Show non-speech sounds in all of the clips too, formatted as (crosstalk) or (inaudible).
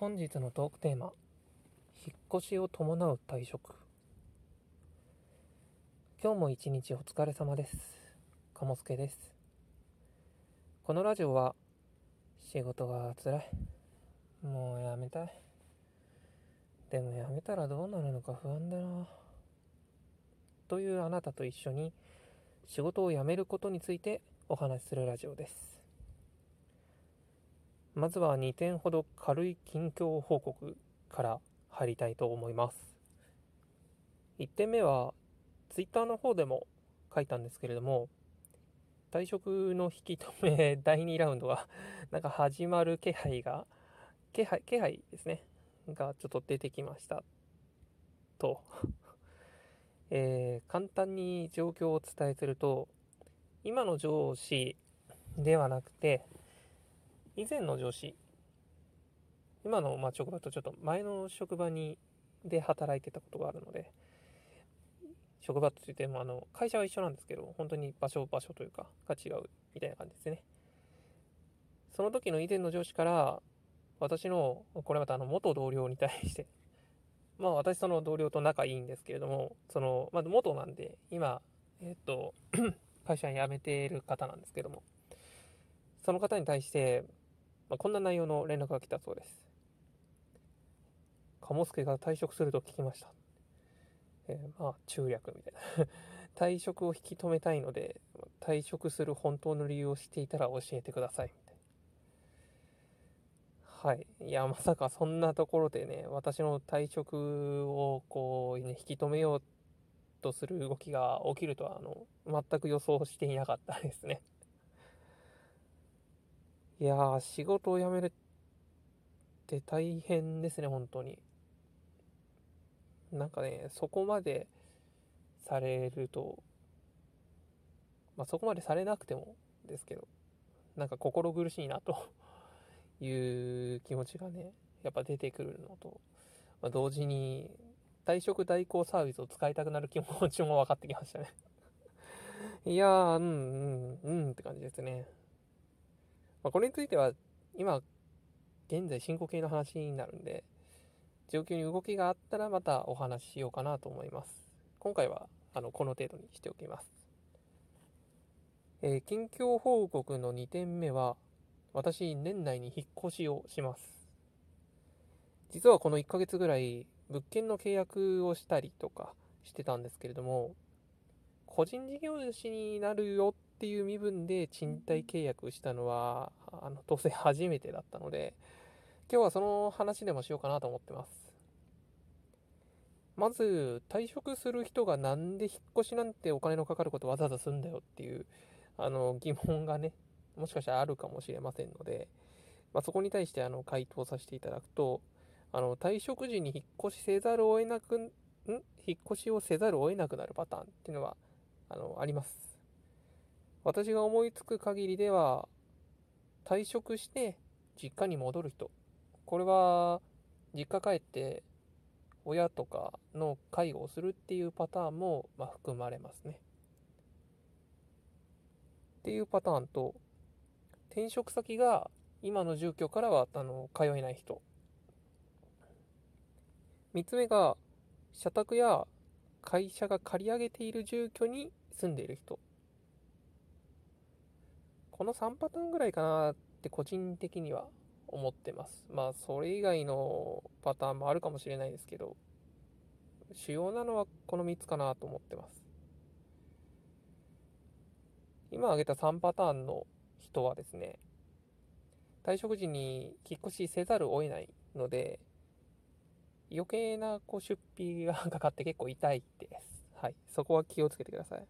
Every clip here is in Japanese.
本日のトークテーマ引っ越しを伴う退職。今日も一日お疲れ様です。鴨助です。このラジオは仕事が辛い。もうやめたい。でもやめたらどうなるのか不安だな。というあなたと一緒に仕事を辞めることについてお話しするラジオです。まずは2点ほど軽い近況報告から入りたいと思います。1点目は、Twitter の方でも書いたんですけれども、退職の引き止め (laughs) 第2ラウンドがなんか始まる気配が、気配、気配ですね、がちょっと出てきました。とえー、簡単に状況をお伝えすると、今の上司ではなくて、以前の上司、今のま職場とちょっと前の職場にで働いてたことがあるので、職場といってもあの会社は一緒なんですけど、本当に場所場所というかが違うみたいな感じですね。その時の以前の上司から、私の、これまたあの元同僚に対して、(laughs) まあ私その同僚と仲いいんですけれども、その、まず元なんで、今、えっと、(clears throat) 会社辞めてる方なんですけども、その方に対して、まあ、こんな内容の連絡が来たそうです。鴨助が退職すると聞きました。えー、まあ、中略みたいな (laughs) 退職を引き止めたいので、退職する本当の理由を知っていたら教えてください。みたいはい。いや、まさかそんなところでね、私の退職をこう、ね、引き止めようとする動きが起きるとは、あの、全く予想していなかったですね。いやー、仕事を辞めるって大変ですね、本当に。なんかね、そこまでされると、まあ、そこまでされなくてもですけど、なんか心苦しいなと (laughs) いう気持ちがね、やっぱ出てくるのと、まあ、同時に退職代行サービスを使いたくなる気持ちも分かってきましたねいやー、うん、うん、うんって感じですね。まあ、これについては、今、現在進行形の話になるんで、状況に動きがあったらまたお話ししようかなと思います。今回は、あの、この程度にしておきます。えー、近況報告の2点目は、私、年内に引っ越しをします。実はこの1ヶ月ぐらい、物件の契約をしたりとかしてたんですけれども、個人事業主になるよっていう身分で賃貸契約したのは、あの、当選初めてだったので、今日はその話でもしようかなと思ってます。まず、退職する人がなんで引っ越しなんてお金のかかることわざわざすんだよっていう、あの、疑問がね、もしかしたらあるかもしれませんので、まあ、そこに対してあの回答させていただくと、あの退職時に引っ越しせざるを得なく、ん？引っ越しをせざるを得なくなるパターンっていうのはあのあります。私が思いつく限りでは、退職して実家に戻る人。これは、実家帰って親とかの介護をするっていうパターンも、まあ含まれますね。っていうパターンと、転職先が今の住居からはあの通えない人。3つ目が、社宅や会社が借り上げている住居に住んでいる人。この3パターンぐらいかなって個人的には思ってます。まあ、それ以外のパターンもあるかもしれないですけど、主要なのはこの3つかなと思ってます。今挙げた3パターンの人はですね、退職時に引っ越しせざるを得ないので、余計なこう出費がかかって結構痛いです。はい。そこは気をつけてください。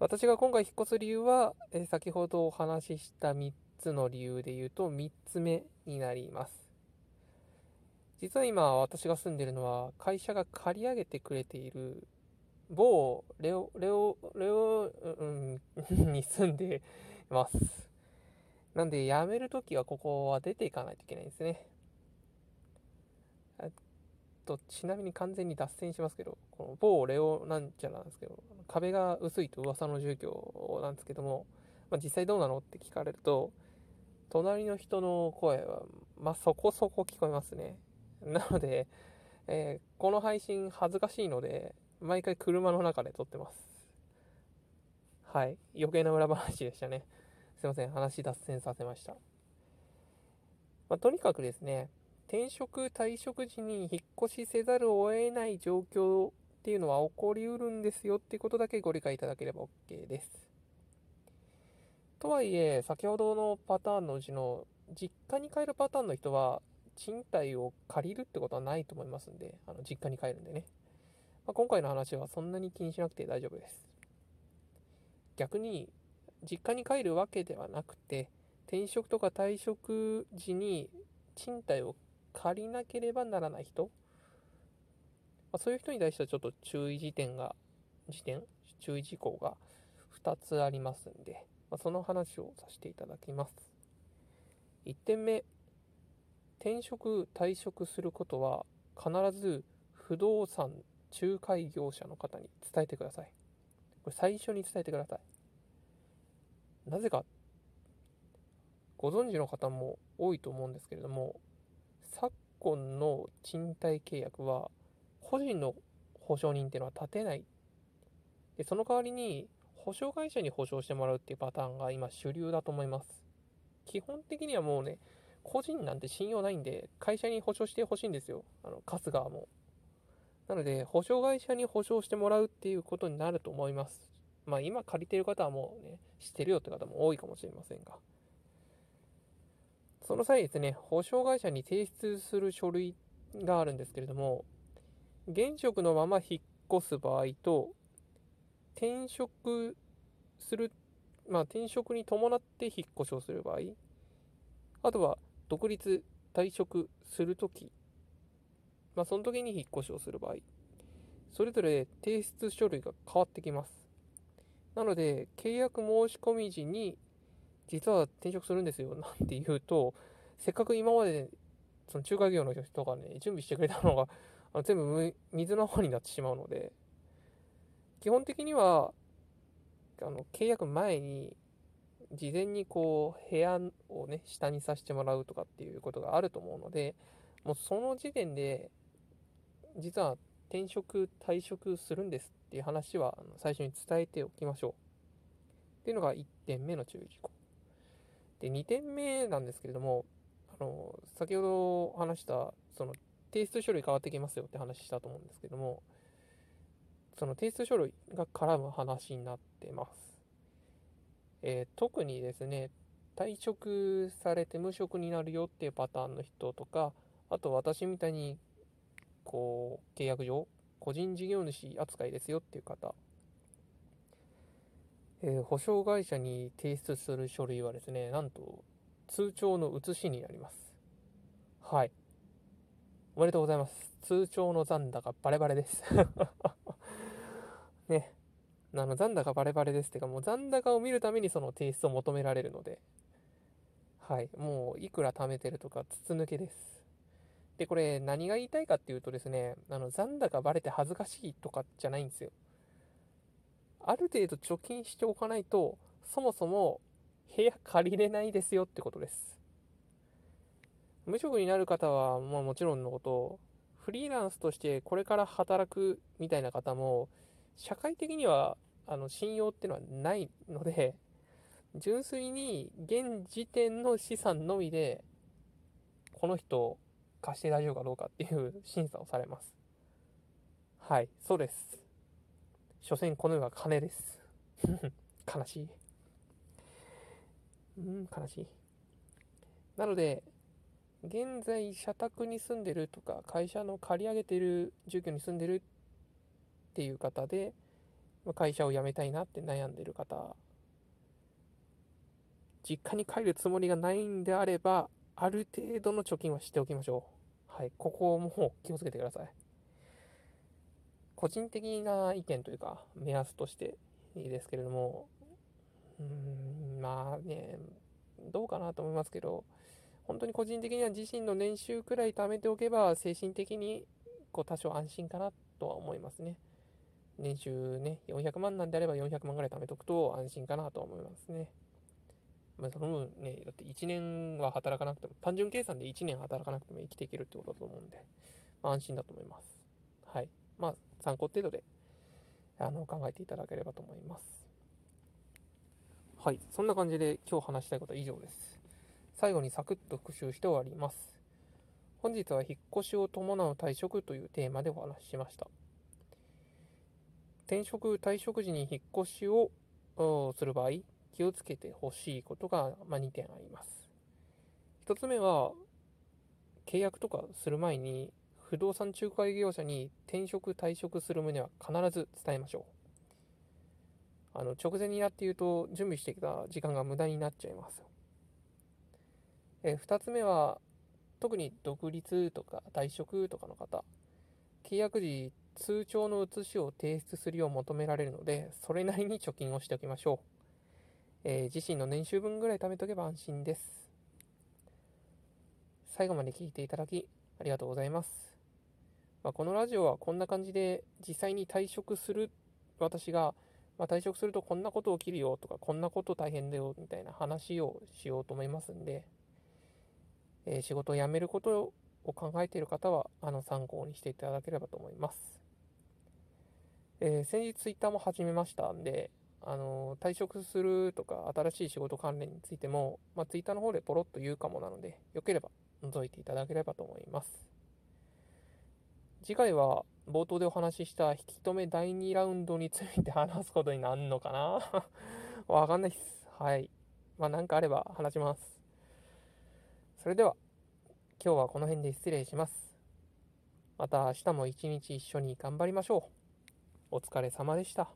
私が今回引っ越す理由は、え先ほどお話しした3つの理由で言うと3つ目になります。実は今私が住んでるのは会社が借り上げてくれている某レオ、レオ、レオ、うん、に住んでます。なんで辞めるときはここは出ていかないといけないんですね。と、ちなみに完全に脱線しますけど、この某レオなんちゃらなんですけど、壁が薄いと噂の住居なんですけども、まあ、実際どうなのって聞かれると、隣の人の声は、まあ、そこそこ聞こえますね。なので、えー、この配信恥ずかしいので、毎回車の中で撮ってます。はい。余計な裏話でしたね。すいません。話脱線させました。まあ、とにかくですね、転職、退職時に引っ越しせざるを得ない状況っていうのは起こりうるんですよっていうことだけご理解いただければ OK です。とはいえ、先ほどのパターンのうちの実家に帰るパターンの人は、賃貸を借りるってことはないと思いますんで、あの実家に帰るんでね。まあ、今回の話はそんなに気にしなくて大丈夫です。逆に、実家に帰るわけではなくて、転職とか退職時に賃貸を借りなければならない人、まあ、そういう人に対してはちょっと注意事点が、時点？注意事項が2つありますんで、まあ、その話をさせていただきます。1点目、転職、退職することは必ず不動産仲介業者の方に伝えてください。これ最初に伝えてください。なぜか、ご存知の方も多いと思うんですけれども、今の賃貸契約は個人の保証人っていうのは立てない。で、その代わりに保証会社に保証してもらうっていうパターンが今主流だと思います。基本的にはもうね、個人なんて信用ないんで、会社に保証してほしいんですよ。あの、貸す側も。なので、保証会社に保証してもらうっていうことになると思います。まあ今借りてる方はもうね、知ってるよって方も多いかもしれませんが。その際ですね、保証会社に提出する書類があるんですけれども、現職のまま引っ越す場合と、転職する、まあ、転職に伴って引っ越しをする場合、あとは独立、退職するとき、まあ、その時に引っ越しをする場合、それぞれ提出書類が変わってきます。なので、契約申し込み時に、実は転職するんですよ、(laughs) なんて言うと、せっかく今まで、その中華業の人がね、準備してくれたのが、(laughs) あの全部水の方になってしまうので、基本的には、あの、契約前に、事前にこう、部屋をね、下にさせてもらうとかっていうことがあると思うので、もうその時点で、実は転職、退職するんですっていう話は最初に伝えておきましょう。っていうのが1点目の注意事項。で、2点目なんですけれども、あの、先ほど話した、その、提出書類変わってきますよって話したと思うんですけども、その提出書類が絡む話になってます。えー、特にですね、退職されて無職になるよっていうパターンの人とか、あと私みたいに、こう、契約上、個人事業主扱いですよっていう方、えー、保証会社に提出する書類はですね、なんと通帳の写しになります。はい。おめでとうございます。通帳の残高バレバレです (laughs) ね、あの残高バレバレですっていうか、もう残高を見るためにその提出を求められるので、はい、もういくら貯めてるとか筒抜けです。で、これ何が言いたいかっていうとですね、あの残高バレて恥ずかしいとかじゃないんですよ。ある程度貯金しておかないと、そもそも部屋借りれないですよってことです。無職になる方は、まあもちろんのこと、フリーランスとしてこれから働くみたいな方も、社会的にはあの信用っていうのはないので、純粋に現時点の資産のみで、この人貸して大丈夫かどうかっていう審査をされます。はい、そうです。所詮この世は金です。(laughs) 悲しい。うん、悲しい。なので、現在社宅に住んでるとか、会社の借り上げてる住居に住んでるっていう方で、会社を辞めたいなって悩んでる方、実家に帰るつもりがないんであれば、ある程度の貯金はしておきましょう。はい、ここも気をつけてください。個人的な意見というか、目安としていいですけれども、うん、まあね、どうかなと思いますけど、本当に個人的には自身の年収くらい貯めておけば、精神的にこう多少安心かなとは思いますね。年収ね、400万なんであれば400万ぐらい貯めとくと安心かなと思いますね。まあ、その分ね、だって1年は働かなくても、単純計算で1年働かなくても生きていけるってことだと思うんで、まあ、安心だと思います。はい。まあ、参考程度で、あの、考えていただければと思います。はい。そんな感じで今日話したいことは以上です。最後にサクッと復習して終わります。本日は引っ越しを伴う退職というテーマでお話ししました。転職、退職時に引っ越しをする場合、気をつけてほしいことが、ま2点あります。1つ目は、契約とかする前に、不動産仲介業者に転職、退職する旨は必ず伝えましょう。あの、直前になって言うと、準備してきた時間が無駄になっちゃいます。え2つ目は、特に独立とか退職とかの方、契約時、通帳の写しを提出するよう求められるので、それなりに貯金をしておきましょう。えー、自身の年収分ぐらい貯めとけば安心です。最後まで聞いていただきありがとうございます。まあ、このラジオはこんな感じで実際に退職する私が、まあ、退職するとこんなこと起きるよとかこんなこと大変だよみたいな話をしようと思いますんで、えー、仕事を辞めることを考えている方はあの参考にしていただければと思います。えー、先日ツイッターも始めましたんで、あの退職するとか新しい仕事関連についても、まあ、ツイッターの方でポロッと言うかもなので、よければ覗いていただければと思います。次回は冒頭でお話しした引き止め第2ラウンドについて話すことになるのかな？(laughs) わかんないっす。はい。まあなんかあれば話します。それでは、今日はこの辺で失礼します。また明日も一日一緒に頑張りましょう。お疲れ様でした。